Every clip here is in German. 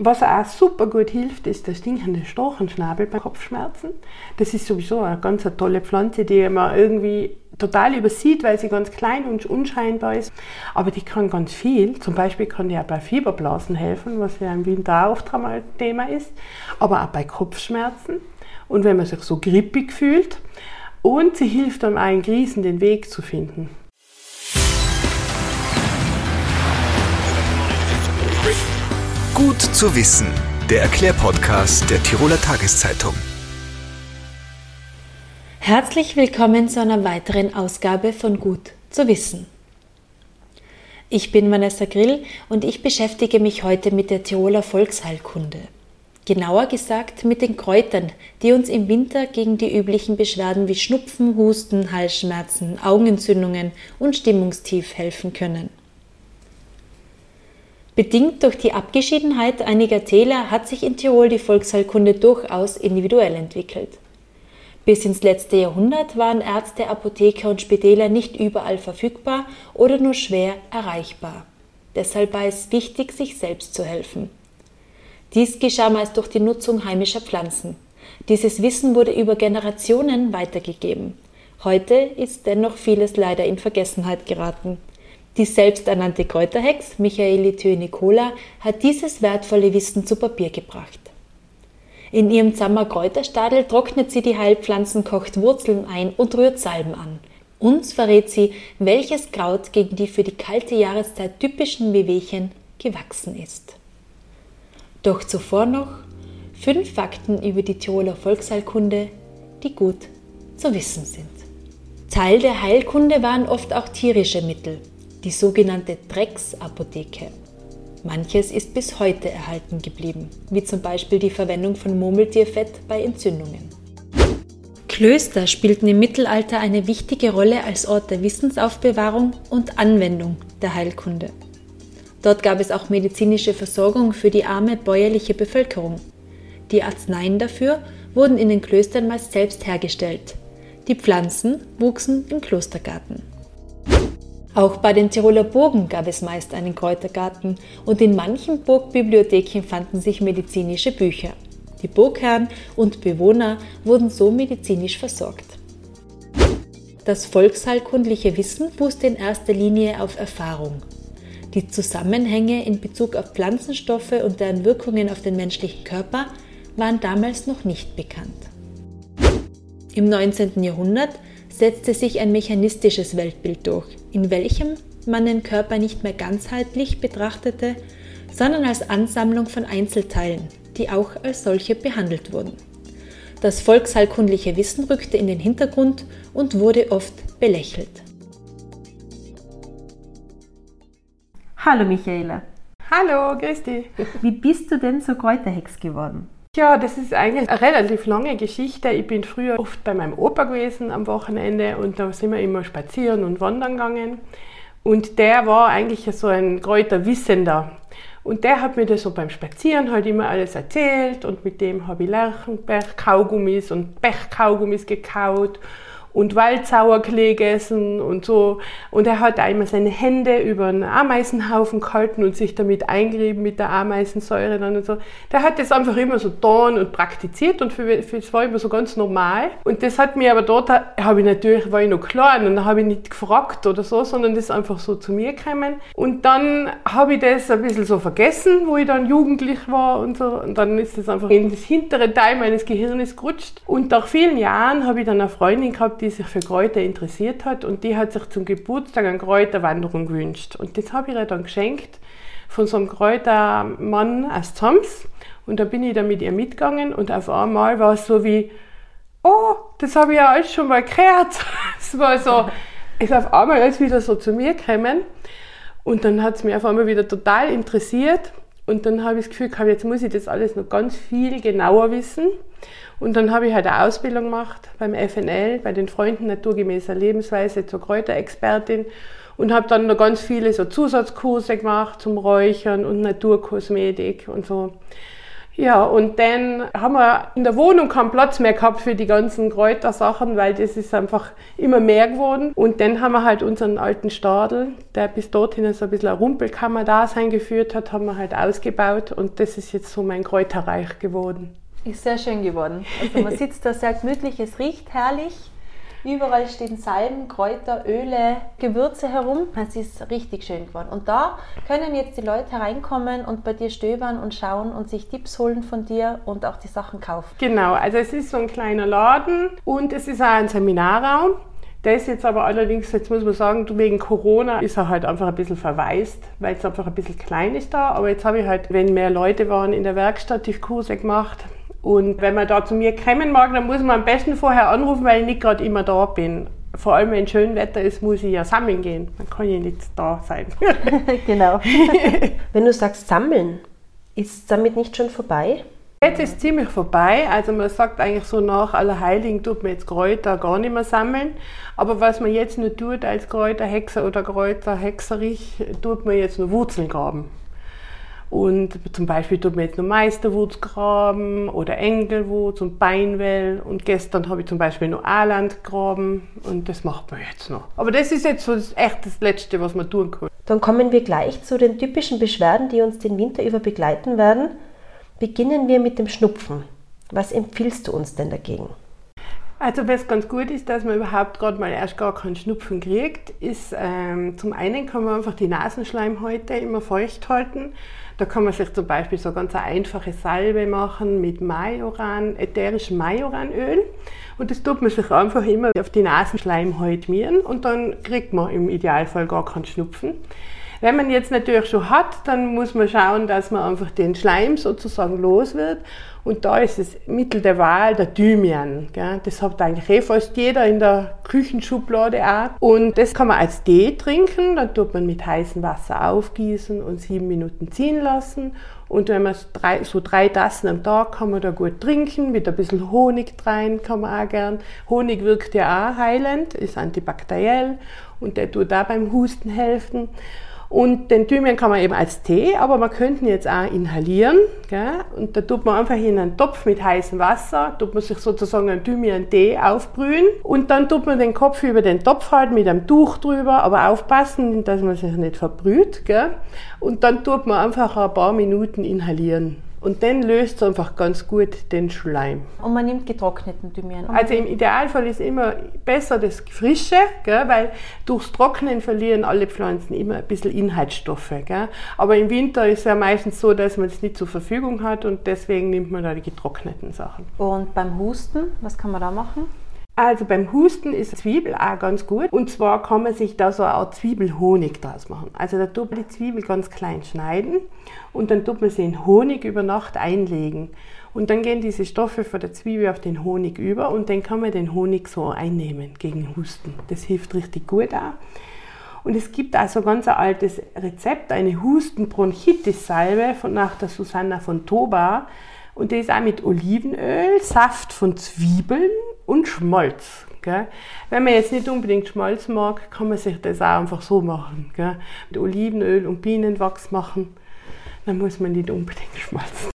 Was auch super gut hilft, ist der stinkende Storchenschnabel bei Kopfschmerzen. Das ist sowieso eine ganz tolle Pflanze, die man irgendwie total übersieht, weil sie ganz klein und unscheinbar ist. Aber die kann ganz viel. Zum Beispiel kann die auch bei Fieberblasen helfen, was ja im Winter auch oft einmal Thema ist. Aber auch bei Kopfschmerzen. Und wenn man sich so grippig fühlt. Und sie hilft einem einen Grießen den Weg zu finden. Gut zu wissen. Der Erklärpodcast der Tiroler Tageszeitung. Herzlich willkommen zu einer weiteren Ausgabe von Gut zu wissen. Ich bin Vanessa Grill und ich beschäftige mich heute mit der Tiroler Volksheilkunde. Genauer gesagt mit den Kräutern, die uns im Winter gegen die üblichen Beschwerden wie Schnupfen, Husten, Halsschmerzen, Augenentzündungen und Stimmungstief helfen können. Bedingt durch die Abgeschiedenheit einiger Täler hat sich in Tirol die Volksheilkunde durchaus individuell entwickelt. Bis ins letzte Jahrhundert waren Ärzte, Apotheker und Spitäler nicht überall verfügbar oder nur schwer erreichbar. Deshalb war es wichtig, sich selbst zu helfen. Dies geschah meist durch die Nutzung heimischer Pflanzen. Dieses Wissen wurde über Generationen weitergegeben. Heute ist dennoch vieles leider in Vergessenheit geraten. Die selbsternannte Kräuterhex Michaeli Thö-Nicola hat dieses wertvolle Wissen zu Papier gebracht. In ihrem Zammer Kräuterstadel trocknet sie die Heilpflanzen, kocht Wurzeln ein und rührt Salben an. Uns verrät sie, welches Kraut gegen die für die kalte Jahreszeit typischen Wehwehchen gewachsen ist. Doch zuvor noch fünf Fakten über die Tiroler Volksheilkunde, die gut zu wissen sind. Teil der Heilkunde waren oft auch tierische Mittel die sogenannte Drecksapotheke. Manches ist bis heute erhalten geblieben, wie zum Beispiel die Verwendung von Murmeltierfett bei Entzündungen. Klöster spielten im Mittelalter eine wichtige Rolle als Ort der Wissensaufbewahrung und Anwendung der Heilkunde. Dort gab es auch medizinische Versorgung für die arme bäuerliche Bevölkerung. Die Arzneien dafür wurden in den Klöstern meist selbst hergestellt. Die Pflanzen wuchsen im Klostergarten. Auch bei den Tiroler Burgen gab es meist einen Kräutergarten und in manchen Burgbibliotheken fanden sich medizinische Bücher. Die Burgherren und Bewohner wurden so medizinisch versorgt. Das volksheilkundliche Wissen fußte in erster Linie auf Erfahrung. Die Zusammenhänge in Bezug auf Pflanzenstoffe und deren Wirkungen auf den menschlichen Körper waren damals noch nicht bekannt. Im 19. Jahrhundert setzte sich ein mechanistisches Weltbild durch, in welchem man den Körper nicht mehr ganzheitlich betrachtete, sondern als Ansammlung von Einzelteilen, die auch als solche behandelt wurden. Das volksheilkundliche Wissen rückte in den Hintergrund und wurde oft belächelt. Hallo Michaela. Hallo, grüß dich. Wie bist du denn zur Kräuterhex geworden? Ja, das ist eigentlich eine relativ lange Geschichte. Ich bin früher oft bei meinem Opa gewesen am Wochenende und da sind wir immer spazieren und wandern gegangen. Und der war eigentlich so ein Kräuterwissender. Und der hat mir das so beim Spazieren halt immer alles erzählt und mit dem habe ich Lerchenberg-Kaugummis und Bech-Kaugummis gekaut und Waldsauerklee gegessen und so. Und er hat einmal seine Hände über einen Ameisenhaufen gehalten und sich damit eingerieben mit der Ameisensäure dann und so. Der hat das einfach immer so getan und praktiziert und für, für das war immer so ganz normal. Und das hat mir aber dort, habe ich natürlich, war ich noch klein und habe ich nicht gefragt oder so, sondern das ist einfach so zu mir gekommen. Und dann habe ich das ein bisschen so vergessen, wo ich dann jugendlich war und so. Und dann ist das einfach in das hintere Teil meines Gehirnes gerutscht. Und nach vielen Jahren habe ich dann eine Freundin gehabt, die sich für Kräuter interessiert hat und die hat sich zum Geburtstag eine Kräuterwanderung gewünscht. Und das habe ich ihr dann geschenkt von so einem Kräutermann aus Zams. Und da bin ich dann mit ihr mitgegangen und auf einmal war es so wie, oh, das habe ich ja alles schon mal gehört. es war so, ist auf einmal alles wieder so zu mir gekommen. Und dann hat es mich auf einmal wieder total interessiert. Und dann habe ich das Gefühl gehabt, jetzt muss ich das alles noch ganz viel genauer wissen. Und dann habe ich halt eine Ausbildung gemacht beim FNL, bei den Freunden naturgemäßer Lebensweise zur Kräuterexpertin und habe dann noch ganz viele so Zusatzkurse gemacht zum Räuchern und Naturkosmetik und so. Ja, und dann haben wir in der Wohnung keinen Platz mehr gehabt für die ganzen Kräutersachen, weil das ist einfach immer mehr geworden. Und dann haben wir halt unseren alten Stadel, der bis dorthin so ein bisschen eine Rumpelkammer da sein geführt hat, haben wir halt ausgebaut und das ist jetzt so mein Kräuterreich geworden. Ist sehr schön geworden. Also man sitzt da sehr gemütlich, es riecht herrlich. Überall stehen Salben, Kräuter, Öle, Gewürze herum. Es ist richtig schön geworden. Und da können jetzt die Leute hereinkommen und bei dir stöbern und schauen und sich Tipps holen von dir und auch die Sachen kaufen. Genau, also es ist so ein kleiner Laden und es ist auch ein Seminarraum. Der ist jetzt aber allerdings, jetzt muss man sagen, wegen Corona ist er halt einfach ein bisschen verwaist, weil es einfach ein bisschen klein ist da. Aber jetzt habe ich halt, wenn mehr Leute waren in der Werkstatt, die Kurse gemacht und wenn man da zu mir kommen mag, dann muss man am besten vorher anrufen, weil ich nicht gerade immer da bin. Vor allem, wenn schön Wetter ist, muss ich ja sammeln gehen. Dann kann ich nicht da sein. genau. wenn du sagst sammeln, ist damit nicht schon vorbei? Jetzt ist ziemlich vorbei. Also man sagt eigentlich so nach Allerheiligen tut man jetzt Kräuter gar nicht mehr sammeln. Aber was man jetzt nur tut als Kräuterhexer oder Kräuterhexerich, tut man jetzt nur Wurzeln graben. Und zum Beispiel tut man jetzt noch Meisterwurz graben oder Engelwurz und Beinwell. Und gestern habe ich zum Beispiel noch Aaland graben und das macht man jetzt noch. Aber das ist jetzt so das, echt das Letzte, was man tun kann. Dann kommen wir gleich zu den typischen Beschwerden, die uns den Winter über begleiten werden. Beginnen wir mit dem Schnupfen. Was empfiehlst du uns denn dagegen? Also was ganz gut ist, dass man überhaupt gerade mal erst gar keinen Schnupfen kriegt, ist ähm, zum einen kann man einfach die Nasenschleimhäute immer feucht halten. Da kann man sich zum Beispiel so ganz eine einfache Salbe machen mit Majoran, ätherischem Majoranöl. Und das tut man sich einfach immer auf die Nasenschleimhäute mieren und dann kriegt man im Idealfall gar keinen Schnupfen. Wenn man jetzt natürlich schon hat, dann muss man schauen, dass man einfach den Schleim sozusagen los wird. Und da ist das Mittel der Wahl der Thymian. Gell? Das hat eigentlich eh fast jeder in der Küchenschublade auch. Und das kann man als Tee trinken. Dann tut man mit heißem Wasser aufgießen und sieben Minuten ziehen lassen. Und wenn man drei, so drei Tassen am Tag kann man da gut trinken, mit ein bisschen Honig rein kann man auch gern. Honig wirkt ja auch heilend, ist antibakteriell und der tut da beim Husten helfen. Und den Thymian kann man eben als Tee, aber man könnte ihn jetzt auch inhalieren. Gell? Und da tut man einfach in einen Topf mit heißem Wasser, tut man sich sozusagen einen Thymian-Tee aufbrühen und dann tut man den Kopf über den Topf halten mit einem Tuch drüber, aber aufpassen, dass man sich nicht verbrüht. Gell? Und dann tut man einfach ein paar Minuten inhalieren. Und dann löst es einfach ganz gut den Schleim. Und man nimmt getrockneten Thymian. Also im Idealfall ist immer besser das Frische, gell, weil durchs Trocknen verlieren alle Pflanzen immer ein bisschen Inhaltsstoffe. Gell. Aber im Winter ist es ja meistens so, dass man es nicht zur Verfügung hat und deswegen nimmt man da die getrockneten Sachen. Und beim Husten, was kann man da machen? Also beim Husten ist Zwiebel auch ganz gut. Und zwar kann man sich da so Art Zwiebelhonig draus machen. Also da tut man die Zwiebel ganz klein schneiden und dann tut man sie in Honig über Nacht einlegen. Und dann gehen diese Stoffe von der Zwiebel auf den Honig über und dann kann man den Honig so einnehmen gegen Husten. Das hilft richtig gut auch. Und es gibt also ganz ein altes Rezept, eine Husten-Bronchitis-Salbe nach der Susanna von Toba. Und die ist auch mit Olivenöl, Saft von Zwiebeln und Schmalz. Gell? Wenn man jetzt nicht unbedingt Schmalz mag, kann man sich das auch einfach so machen. Gell? Mit Olivenöl und Bienenwachs machen, dann muss man nicht unbedingt Schmalz.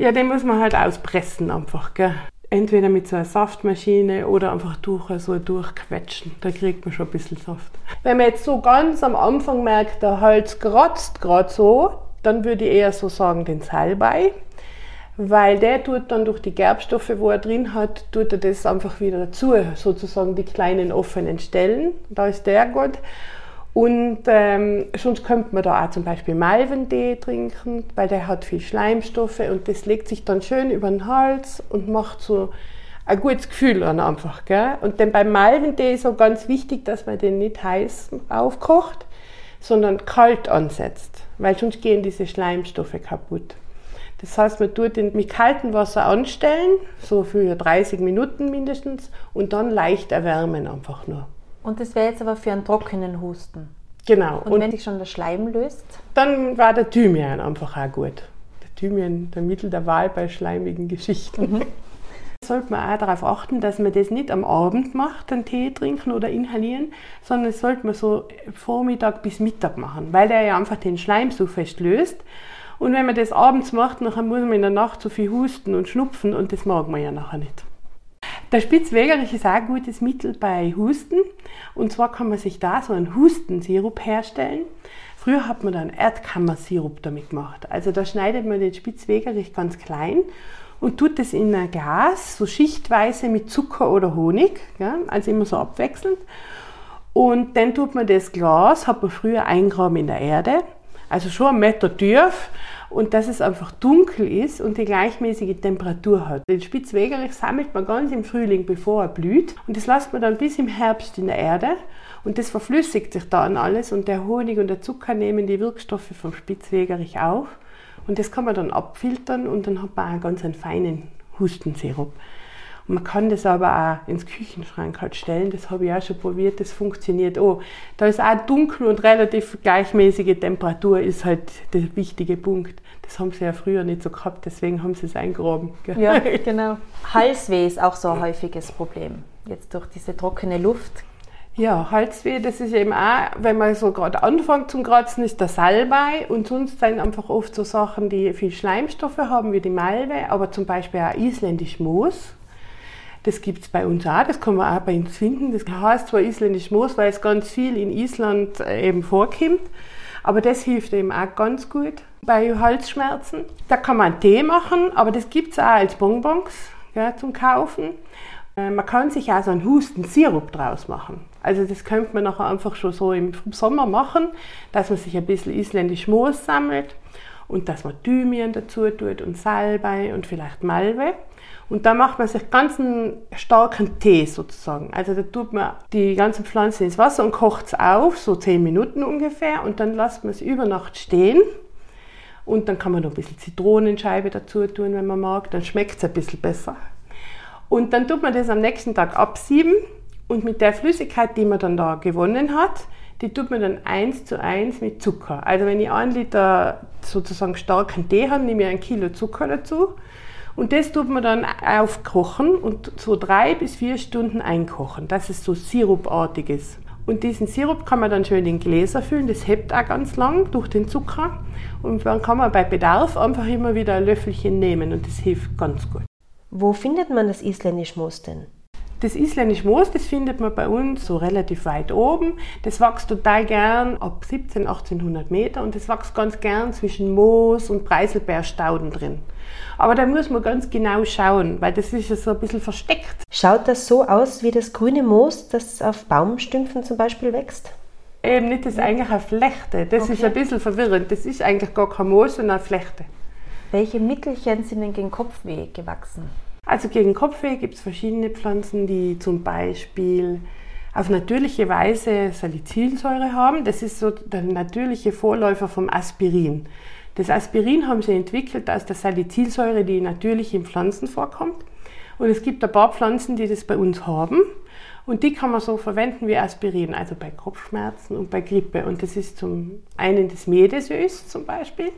Ja, den muss man halt auspressen einfach, gell? Entweder mit so einer Saftmaschine oder einfach durch so durchquetschen. Da kriegt man schon ein bisschen Saft. Wenn man jetzt so ganz am Anfang merkt, der Hals kratzt gerade so, dann würde ich eher so sagen den Salbei. Weil der tut dann durch die Gerbstoffe, wo er drin hat, tut er das einfach wieder dazu, sozusagen die kleinen offenen Stellen. Da ist der gut. Und ähm, sonst könnte man da auch zum Beispiel Malventee trinken, weil der hat viel Schleimstoffe und das legt sich dann schön über den Hals und macht so ein gutes Gefühl an einfach. Gell? Und dann beim Malventee ist auch ganz wichtig, dass man den nicht heiß aufkocht, sondern kalt ansetzt, weil sonst gehen diese Schleimstoffe kaputt. Das heißt, man tut den mit kaltem Wasser anstellen, so für 30 Minuten mindestens, und dann leicht erwärmen einfach nur. Und das wäre jetzt aber für einen trockenen Husten. Genau. Und, wenn sich schon der Schleim löst? Dann war der Thymian einfach auch gut. Der Thymian, der Mittel der Wahl bei schleimigen Geschichten. Mhm. Sollte man auch darauf achten, dass man das nicht am Abend macht, den Tee trinken oder inhalieren, sondern das sollte man so Vormittag bis Mittag machen, weil der ja einfach den Schleim so fest löst. Und wenn man das abends macht, dann muss man in der Nacht so viel husten und schnupfen und das mag man ja nachher nicht. Der Spitzwegerich ist auch ein gutes Mittel bei Husten. Und zwar kann man sich da so einen Hustensirup herstellen. Früher hat man dann Erdkammersirup damit gemacht. Also da schneidet man den Spitzwegerich ganz klein und tut es in ein Glas, so schichtweise mit Zucker oder Honig, ja, also immer so abwechselnd. Und dann tut man das Glas, hat man früher eingraben in der Erde, also schon ein Meter tief und dass es einfach dunkel ist und die gleichmäßige Temperatur hat. Den Spitzwegerich sammelt man ganz im Frühling, bevor er blüht und das lässt man dann bis im Herbst in der Erde und das verflüssigt sich dann alles und der Honig und der Zucker nehmen die Wirkstoffe vom Spitzwegerich auf und das kann man dann abfiltern und dann hat man auch ganz einen feinen Hustensirup. Man kann das aber auch ins Küchenschrank halt stellen. Das habe ich auch schon probiert. Das funktioniert auch. Da ist auch dunkel und relativ gleichmäßige Temperatur ist halt der wichtige Punkt. Das haben sie ja früher nicht so gehabt, deswegen haben sie es eingraben. Ja, genau. Halsweh ist auch so ein häufiges Problem. Jetzt durch diese trockene Luft. Ja, Halsweh, das ist eben auch, wenn man so gerade anfängt zum Kratzen, ist der Salbei und sonst sind einfach oft so Sachen, die viel Schleimstoffe haben, wie die Malve, aber zum Beispiel auch isländisch Moos das gibt es bei uns auch, das kann man auch bei uns finden. Das heißt zwar isländisch Moos, weil es ganz viel in Island äh, eben vorkommt, aber das hilft eben auch ganz gut bei Halsschmerzen. Da kann man Tee machen, aber das gibt es auch als Bonbons ja, zum Kaufen. Äh, man kann sich auch so einen Hustensirup draus machen. Also das könnte man nachher einfach schon so im Sommer machen, dass man sich ein bisschen isländisch Moos sammelt und dass man Thymian dazu tut und Salbei und vielleicht Malve. Und da macht man sich ganz einen starken Tee sozusagen. Also da tut man die ganzen Pflanzen ins Wasser und kocht es auf, so 10 Minuten ungefähr. Und dann lässt man es über Nacht stehen. Und dann kann man noch ein bisschen Zitronenscheibe dazu tun, wenn man mag. Dann schmeckt es ein bisschen besser. Und dann tut man das am nächsten Tag absieben. Und mit der Flüssigkeit, die man dann da gewonnen hat, die tut man dann eins zu eins mit Zucker. Also wenn ich einen Liter sozusagen starken Tee habe, nehme ich ein Kilo Zucker dazu und das tut man dann aufkochen und so drei bis vier Stunden einkochen, dass es so sirupartig ist. Und diesen Sirup kann man dann schön in Gläser füllen, das hebt auch ganz lang durch den Zucker. Und dann kann man bei Bedarf einfach immer wieder ein Löffelchen nehmen und das hilft ganz gut. Wo findet man das isländisch Moos denn? Das isländische Moos, das findet man bei uns so relativ weit oben. Das wächst total gern ab 17, 1800 Meter und das wächst ganz gern zwischen Moos und Preiselbeerstauden drin. Aber da muss man ganz genau schauen, weil das ist ja so ein bisschen versteckt. Schaut das so aus wie das grüne Moos, das auf Baumstümpfen zum Beispiel wächst? Eben nicht, das ist eigentlich eine Flechte. Das okay. ist ein bisschen verwirrend. Das ist eigentlich gar kein Moos, sondern eine Flechte. Welche Mittelchen sind denn gegen Kopfweh gewachsen? Also gegen Kopfweh gibt es verschiedene Pflanzen, die zum Beispiel auf natürliche Weise Salicylsäure haben. Das ist so der natürliche Vorläufer vom Aspirin. Das Aspirin haben sie entwickelt aus der Salicylsäure, die natürlich in Pflanzen vorkommt. Und es gibt ein paar Pflanzen, die das bei uns haben. Und die kann man so verwenden wie Aspirin, also bei Kopfschmerzen und bei Grippe. Und das ist zum einen das Medesös zum Beispiel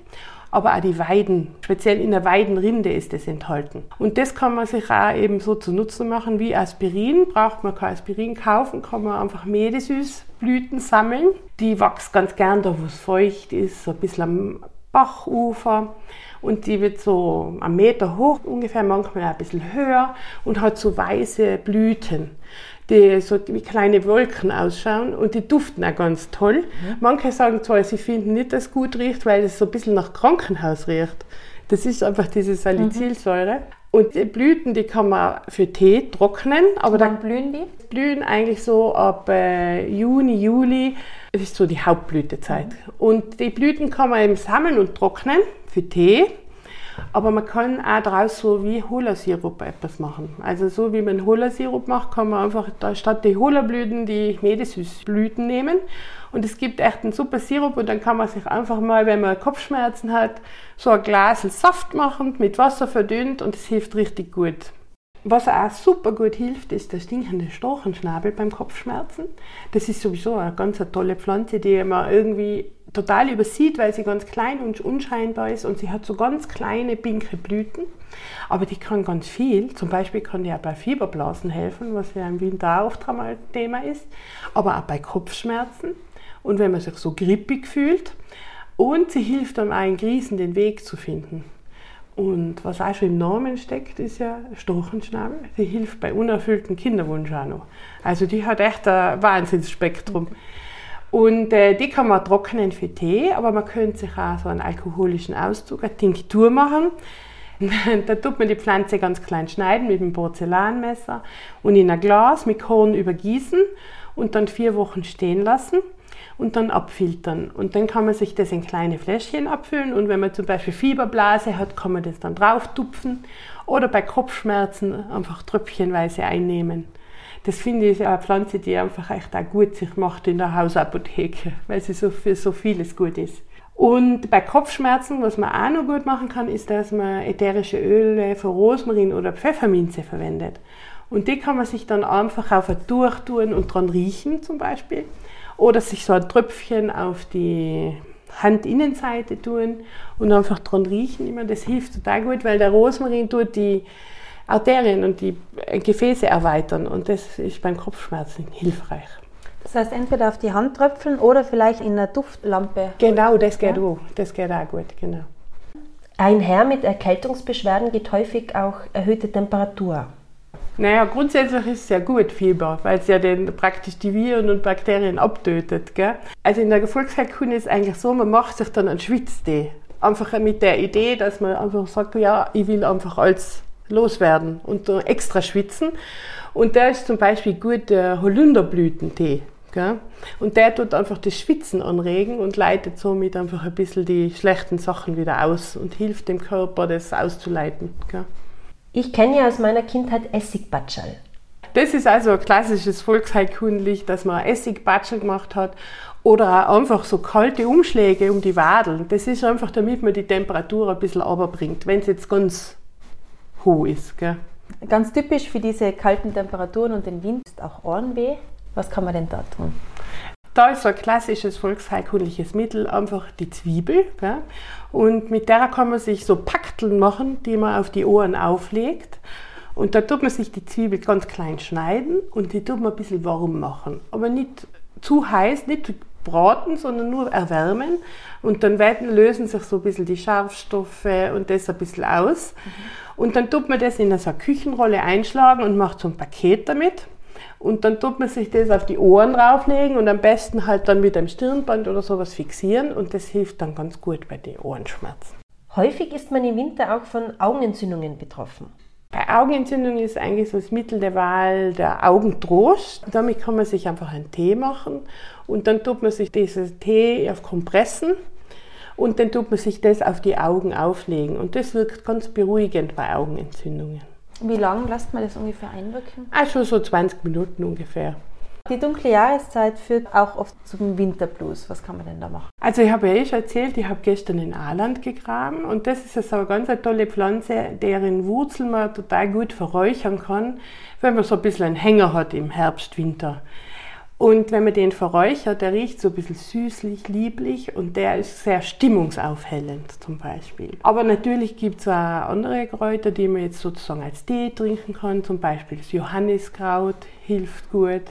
aber auch die Weiden, speziell in der Weidenrinde ist es enthalten. Und das kann man sich auch eben so zu Nutzen machen wie Aspirin. Braucht man kein Aspirin kaufen, kann man einfach Medesüßblüten sammeln. Die wächst ganz gern da, wo es feucht ist, so ein bisschen am Bachufer. Und die wird so einen Meter hoch ungefähr, manchmal ein bisschen höher und hat so weiße Blüten die so wie kleine Wolken ausschauen und die duften auch ganz toll. Mhm. Manche sagen zwar, sie finden nicht, dass es gut riecht, weil es so ein bisschen nach Krankenhaus riecht. Das ist einfach diese Salicylsäure. Mhm. Und die Blüten, die kann man für Tee trocknen, aber Wann dann blühen die? blühen eigentlich so ab äh, Juni, Juli. Das ist so die Hauptblütezeit. Und die Blüten kann man eben sammeln und trocknen für Tee. Aber man kann auch daraus so wie Hola-Sirup etwas machen. Also so wie man Hola-Sirup macht, kann man einfach da statt die Hola-Blüten die Medesüßblüten nehmen. Und es gibt echt einen super Sirup und dann kann man sich einfach mal, wenn man Kopfschmerzen hat, so ein Glas Saft machen, mit Wasser verdünnt und es hilft richtig gut. Was auch super gut hilft, ist der stinkende Storchenschnabel beim Kopfschmerzen. Das ist sowieso eine ganz tolle Pflanze, die man irgendwie total übersieht, weil sie ganz klein und unscheinbar ist und sie hat so ganz kleine pinke Blüten. Aber die kann ganz viel. Zum Beispiel kann die auch bei Fieberblasen helfen, was ja im Winter oft einmal Thema ist. Aber auch bei Kopfschmerzen und wenn man sich so grippig fühlt. Und sie hilft dann auch in Krisen den Weg zu finden. Und was auch schon im Namen steckt, ist ja Storchenschnabel. Die hilft bei unerfüllten Kinderwunsch auch noch. Also die hat echt ein Wahnsinnsspektrum. Und äh, die kann man trocknen für Tee, aber man könnte sich auch so einen alkoholischen Auszug, eine Tinktur machen. da tut man die Pflanze ganz klein schneiden mit einem Porzellanmesser und in ein Glas mit Korn übergießen und dann vier Wochen stehen lassen und dann abfiltern. Und dann kann man sich das in kleine Fläschchen abfüllen und wenn man zum Beispiel Fieberblase hat, kann man das dann drauf tupfen oder bei Kopfschmerzen einfach tröpfchenweise einnehmen. Das finde ich eine Pflanze, die einfach echt auch gut sich macht in der Hausapotheke, weil sie so für so vieles gut ist. Und bei Kopfschmerzen, was man auch noch gut machen kann, ist, dass man ätherische Öle von Rosmarin oder Pfefferminze verwendet. Und die kann man sich dann einfach auf ein Tuch tun und dran riechen zum Beispiel. Oder sich so ein Tröpfchen auf die Handinnenseite tun und einfach dran riechen. Immer, das hilft total gut, weil der Rosmarin tut die Arterien und die Gefäße erweitern und das ist beim Kopfschmerzen hilfreich. Das heißt, entweder auf die Hand tröpfeln oder vielleicht in einer Duftlampe. Genau, das geht auch. Das geht auch gut, genau. Einher mit Erkältungsbeschwerden geht häufig auch erhöhte Temperatur. Naja, grundsätzlich ist es ja gut, Fieber, weil es ja den, praktisch die Viren und Bakterien abtötet. Gell? Also in der Gefolgsheilkunde ist es eigentlich so, man macht sich dann einen Schwitztee. Einfach mit der Idee, dass man einfach sagt, ja, ich will einfach alles loswerden und extra schwitzen. Und der ist zum Beispiel gut der Holunderblütentee. Gell? Und der tut einfach das Schwitzen anregen und leitet somit einfach ein bisschen die schlechten Sachen wieder aus und hilft dem Körper, das auszuleiten. Gell? Ich kenne ja aus meiner Kindheit Essigbatschal. Das ist also ein klassisches Volksheilkundlich, dass man Essigbatschel gemacht hat oder auch einfach so kalte Umschläge um die Wadeln. Das ist einfach, damit man die Temperatur ein bisschen runterbringt, wenn es jetzt ganz hoch ist. Gell? Ganz typisch für diese kalten Temperaturen und den Wind ist auch Ohrenweh. Was kann man denn da tun? Da ist so ein klassisches volksheilkundliches Mittel einfach die Zwiebel. Gell? Und mit der kann man sich so Pakteln machen, die man auf die Ohren auflegt. Und da tut man sich die Zwiebel ganz klein schneiden und die tut man ein bisschen warm machen. Aber nicht zu heiß, nicht braten, sondern nur erwärmen. Und dann werden, lösen sich so ein bisschen die Scharfstoffe und das ein bisschen aus. Mhm. Und dann tut man das in so eine Küchenrolle einschlagen und macht so ein Paket damit. Und dann tut man sich das auf die Ohren drauflegen und am besten halt dann mit einem Stirnband oder sowas fixieren und das hilft dann ganz gut bei den Ohrenschmerzen. Häufig ist man im Winter auch von Augenentzündungen betroffen. Bei Augenentzündungen ist eigentlich so das Mittel der Wahl der Augentrost. Damit kann man sich einfach einen Tee machen und dann tut man sich diesen Tee auf Kompressen und dann tut man sich das auf die Augen auflegen und das wirkt ganz beruhigend bei Augenentzündungen. Wie lange lässt man das ungefähr einwirken? Also so 20 Minuten ungefähr. Die dunkle Jahreszeit führt auch oft zum Winterblues. Was kann man denn da machen? Also ich habe ja eh schon erzählt, ich habe gestern in Aarland gegraben und das ist so eine ganz tolle Pflanze, deren Wurzeln man total gut verräuchern kann, wenn man so ein bisschen einen Hänger hat im Herbst, Winter. Und wenn man den verräuchert, der riecht so ein bisschen süßlich, lieblich und der ist sehr stimmungsaufhellend zum Beispiel. Aber natürlich gibt es auch andere Kräuter, die man jetzt sozusagen als Tee trinken kann. Zum Beispiel das Johanniskraut hilft gut.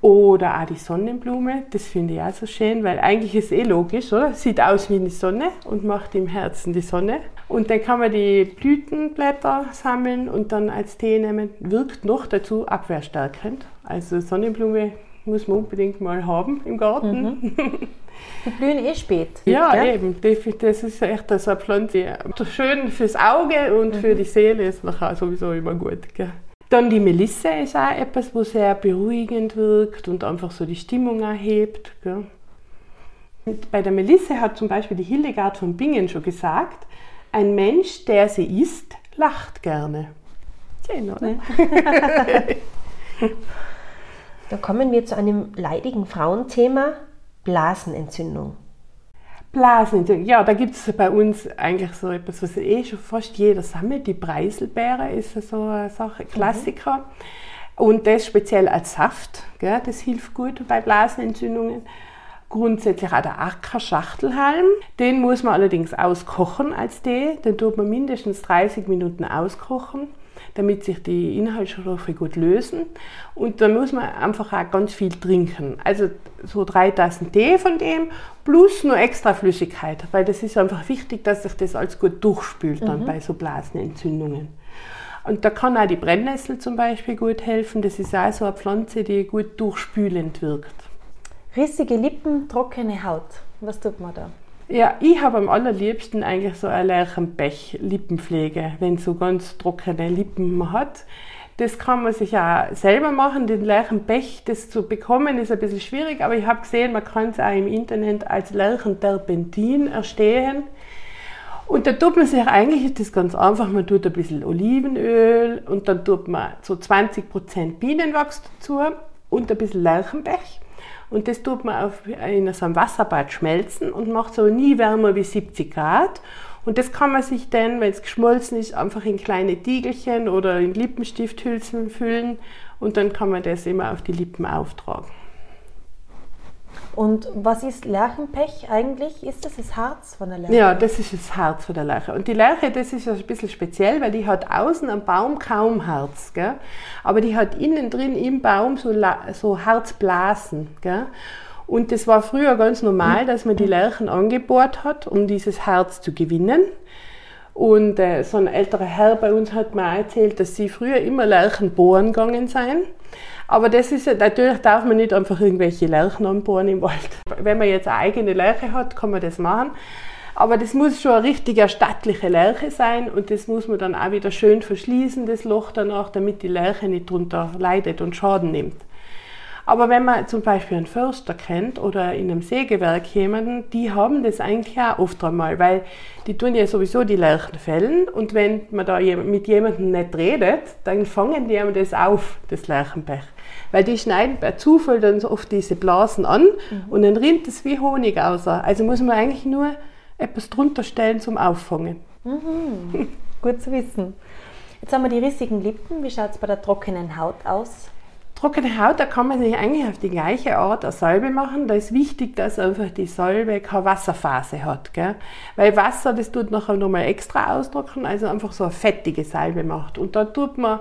Oder auch die Sonnenblume, das finde ich auch so schön, weil eigentlich ist es eh logisch, oder? Sieht aus wie eine Sonne und macht im Herzen die Sonne. Und dann kann man die Blütenblätter sammeln und dann als Tee nehmen. Wirkt noch dazu abwehrstärkend. Also Sonnenblume muss man unbedingt mal haben im Garten. Mhm. Die blühen eh spät. Ja, gell? eben. Das ist echt so eine Pflanze. Schön fürs Auge und für die Seele ist nachher sowieso immer gut. Gell? Dann die Melisse ist auch etwas, wo sehr beruhigend wirkt und einfach so die Stimmung erhebt. Gell? Und bei der Melisse hat zum Beispiel die Hildegard von Bingen schon gesagt, ein Mensch, der sie isst, lacht gerne. Schön, oder? Dann kommen wir zu einem leidigen Frauenthema, Blasenentzündung. Blasenentzündung. Ja, da gibt es bei uns eigentlich so etwas, was eh schon fast jeder sammelt. Die Preiselbeere ist so eine Sache, Klassiker. Und das speziell als Saft, gell, das hilft gut bei Blasenentzündungen. Grundsätzlich auch der Ackerschachtelhalm. Den muss man allerdings auskochen als Tee. Den tut man mindestens 30 Minuten auskochen, damit sich die Inhaltsstoffe gut lösen. Und dann muss man einfach auch ganz viel trinken. Also so drei Tassen Tee von dem plus nur extra Flüssigkeit, weil das ist einfach wichtig, dass sich das alles gut durchspült dann bei so Blasenentzündungen. Und da kann auch die Brennnessel zum Beispiel gut helfen. Das ist auch so eine Pflanze, die gut durchspülend wirkt. Rissige Lippen, trockene Haut. Was tut man da? Ja, ich habe am allerliebsten eigentlich so eine Lerchenbech-Lippenpflege, wenn so ganz trockene Lippen man hat. Das kann man sich auch selber machen. Den Lerchenbech, das zu bekommen, ist ein bisschen schwierig, aber ich habe gesehen, man kann es auch im Internet als Lerchenterpentin erstehen. Und da tut man sich eigentlich, das ganz einfach, man tut ein bisschen Olivenöl und dann tut man so 20% Bienenwachs dazu und ein bisschen Lerchenbech. Und das tut man auf, in so einem Wasserbad schmelzen und macht so nie wärmer wie 70 Grad. Und das kann man sich dann, wenn es geschmolzen ist, einfach in kleine Diegelchen oder in Lippenstifthülsen füllen und dann kann man das immer auf die Lippen auftragen. Und was ist Lerchenpech eigentlich? Ist das das Harz von der Lerche? Ja, das ist das Herz von der Lerche. Und die Lerche, das ist ja ein bisschen speziell, weil die hat außen am Baum kaum Herz, gell? aber die hat innen drin im Baum so, so Herzblasen. Gell? Und das war früher ganz normal, dass man die Lerchen angebohrt hat, um dieses Herz zu gewinnen. Und äh, so ein älterer Herr bei uns hat mir erzählt, dass sie früher immer Lerchen bohren gegangen seien. Aber das ist natürlich darf man nicht einfach irgendwelche Lerchen anbohren im Wald. Wenn man jetzt eine eigene Lerche hat, kann man das machen. Aber das muss schon eine richtige stattliche Lerche sein und das muss man dann auch wieder schön verschließen, das Loch danach, damit die Lerche nicht drunter leidet und Schaden nimmt. Aber wenn man zum Beispiel einen Förster kennt oder in einem Sägewerk jemanden, die haben das eigentlich auch oft einmal, weil die tun ja sowieso die Lerchen fällen und wenn man da mit jemandem nicht redet, dann fangen die einem das auf, das Lerchenpech. Weil die schneiden bei Zufall dann so oft diese Blasen an und dann rinnt es wie Honig aus. Also muss man eigentlich nur etwas drunter stellen zum Auffangen. Gut zu wissen. Jetzt haben wir die rissigen Lippen. Wie schaut es bei der trockenen Haut aus? Trockene Haut, da kann man sich eigentlich auf die gleiche Art eine Salbe machen. Da ist wichtig, dass einfach die Salbe keine Wasserphase hat. Gell? Weil Wasser, das tut nachher nochmal extra austrocknen, also einfach so eine fettige Salbe macht. Und da tut man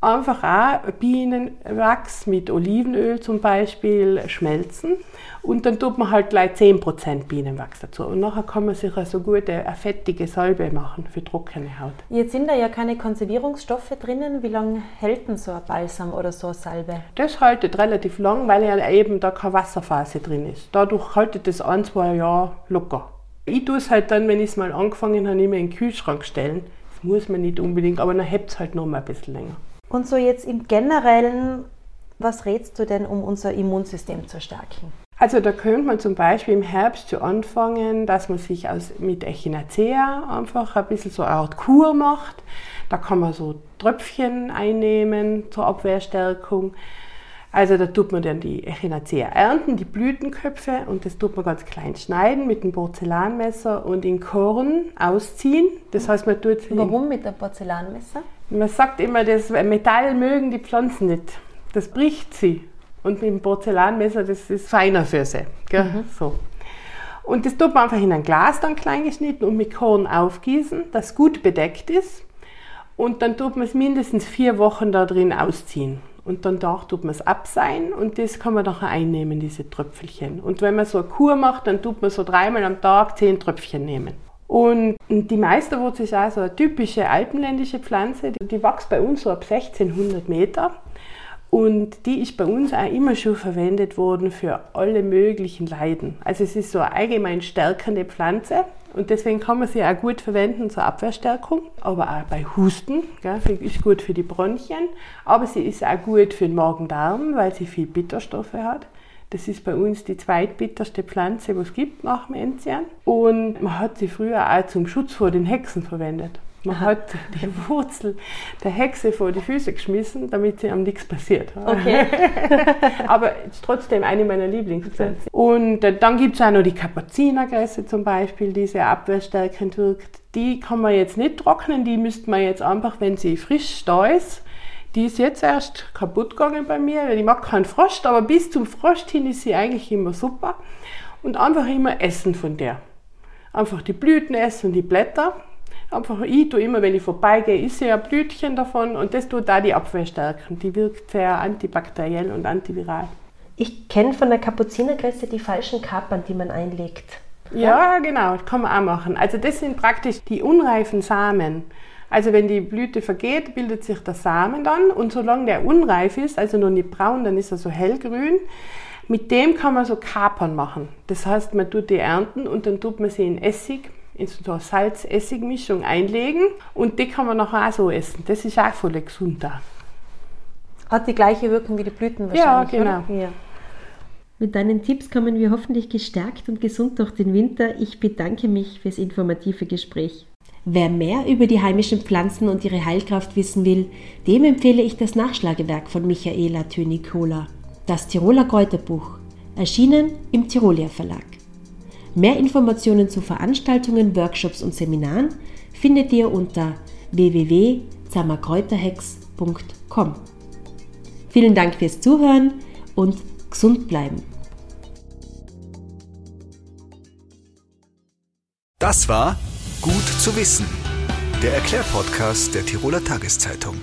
einfach auch Bienenwachs mit Olivenöl zum Beispiel schmelzen. Und dann tut man halt gleich 10% Bienenwachs dazu. Und nachher kann man sich also gut eine fettige Salbe machen für trockene Haut. Jetzt sind da ja keine Konservierungsstoffe drinnen. Wie lange hält denn so ein Balsam oder so eine Salbe? Das haltet relativ lang, weil ja eben da keine Wasserphase drin ist. Dadurch haltet das ein, zwei Jahre locker. Ich tue es halt dann, wenn ich es mal angefangen habe, immer in den Kühlschrank stellen. Das muss man nicht unbedingt, aber dann hebt es halt noch mal ein bisschen länger. Und so jetzt im Generellen, was rätst du denn, um unser Immunsystem zu stärken? Also da könnte man zum Beispiel im Herbst schon anfangen, dass man sich aus, mit Echinacea einfach ein bisschen so eine Art Kur macht. Da kann man so Tröpfchen einnehmen zur Abwehrstärkung. Also da tut man dann die Echinacea ernten, die Blütenköpfe und das tut man ganz klein schneiden mit einem Porzellanmesser und in Korn ausziehen. Das heißt, man tut Warum mit einem Porzellanmesser? man sagt immer, das Metall mögen die Pflanzen nicht. Das bricht sie. Und mit dem Porzellanmesser, das ist feiner für sie. Gell? So. Und das tut man einfach in ein Glas dann klein geschnitten und mit Korn aufgießen, das gut bedeckt ist. Und dann tut man es mindestens vier Wochen da drin ausziehen. Und dann da tut man es abseihen und das kann man nachher einnehmen, diese Tröpfelchen. Und wenn man so eine Kur macht, dann tut man so dreimal am Tag zehn Tröpfchen nehmen. Und die Meisterwurz ist auch so eine typische alpenländische Pflanze. Die wächst bei uns so ab 1600 Meter. Und die ist bei uns auch immer schon verwendet worden für alle möglichen Leiden. Also es ist so eine allgemein stärkende Pflanze und deswegen kann man sie auch gut verwenden zur Abwehrstärkung, aber auch bei Husten. Gell, ist gut für die Bronchien, aber sie ist auch gut für den Magen-Darm, weil sie viel Bitterstoffe hat. Das ist bei uns die zweitbitterste Pflanze, die es gibt nach dem Enzian. Und man hat sie früher auch zum Schutz vor den Hexen verwendet. Man hat die Wurzel der Hexe vor die Füße geschmissen, damit sie am nichts passiert. Okay. Aber ist trotzdem eine meiner Lieblingspflanzen. Und äh, dann gibt es auch noch die Kapuzinerkresse zum Beispiel, die sehr abwehrstärkend wirkt. Die kann man jetzt nicht trocknen, die müsste man jetzt einfach, wenn sie frisch da ist, die ist jetzt erst kaputt gegangen bei mir, weil ich mag keinen Frost, aber bis zum Frost hin ist sie eigentlich immer super. Und einfach immer essen von der. Einfach die Blüten essen und die Blätter Einfach ich tue immer, wenn ich vorbeigehe, ist ja ein Blütchen davon und das tut da die Abwehr stärken. Die wirkt sehr antibakteriell und antiviral. Ich kenne von der Kapuzinerkresse die falschen Kapern, die man einlegt. Ja, genau, das kann man auch machen. Also das sind praktisch die unreifen Samen. Also wenn die Blüte vergeht, bildet sich der Samen dann und solange der unreif ist, also noch nicht braun, dann ist er so hellgrün. Mit dem kann man so Kapern machen. Das heißt, man tut die ernten und dann tut man sie in Essig in so eine Salz-Essig-Mischung einlegen und die kann man nachher auch so essen. Das ist auch voll gesund da. Hat die gleiche Wirkung wie die Blüten wahrscheinlich, Ja, genau. Ja. Mit deinen Tipps kommen wir hoffentlich gestärkt und gesund durch den Winter. Ich bedanke mich fürs informative Gespräch. Wer mehr über die heimischen Pflanzen und ihre Heilkraft wissen will, dem empfehle ich das Nachschlagewerk von Michaela Tönig-Kohler, das Tiroler Kräuterbuch, erschienen im Tirolier Verlag. Mehr Informationen zu Veranstaltungen, Workshops und Seminaren findet ihr unter www.zammerkräuterhex.com. Vielen Dank fürs Zuhören und gesund bleiben. Das war Gut zu wissen, der Erklärpodcast der Tiroler Tageszeitung.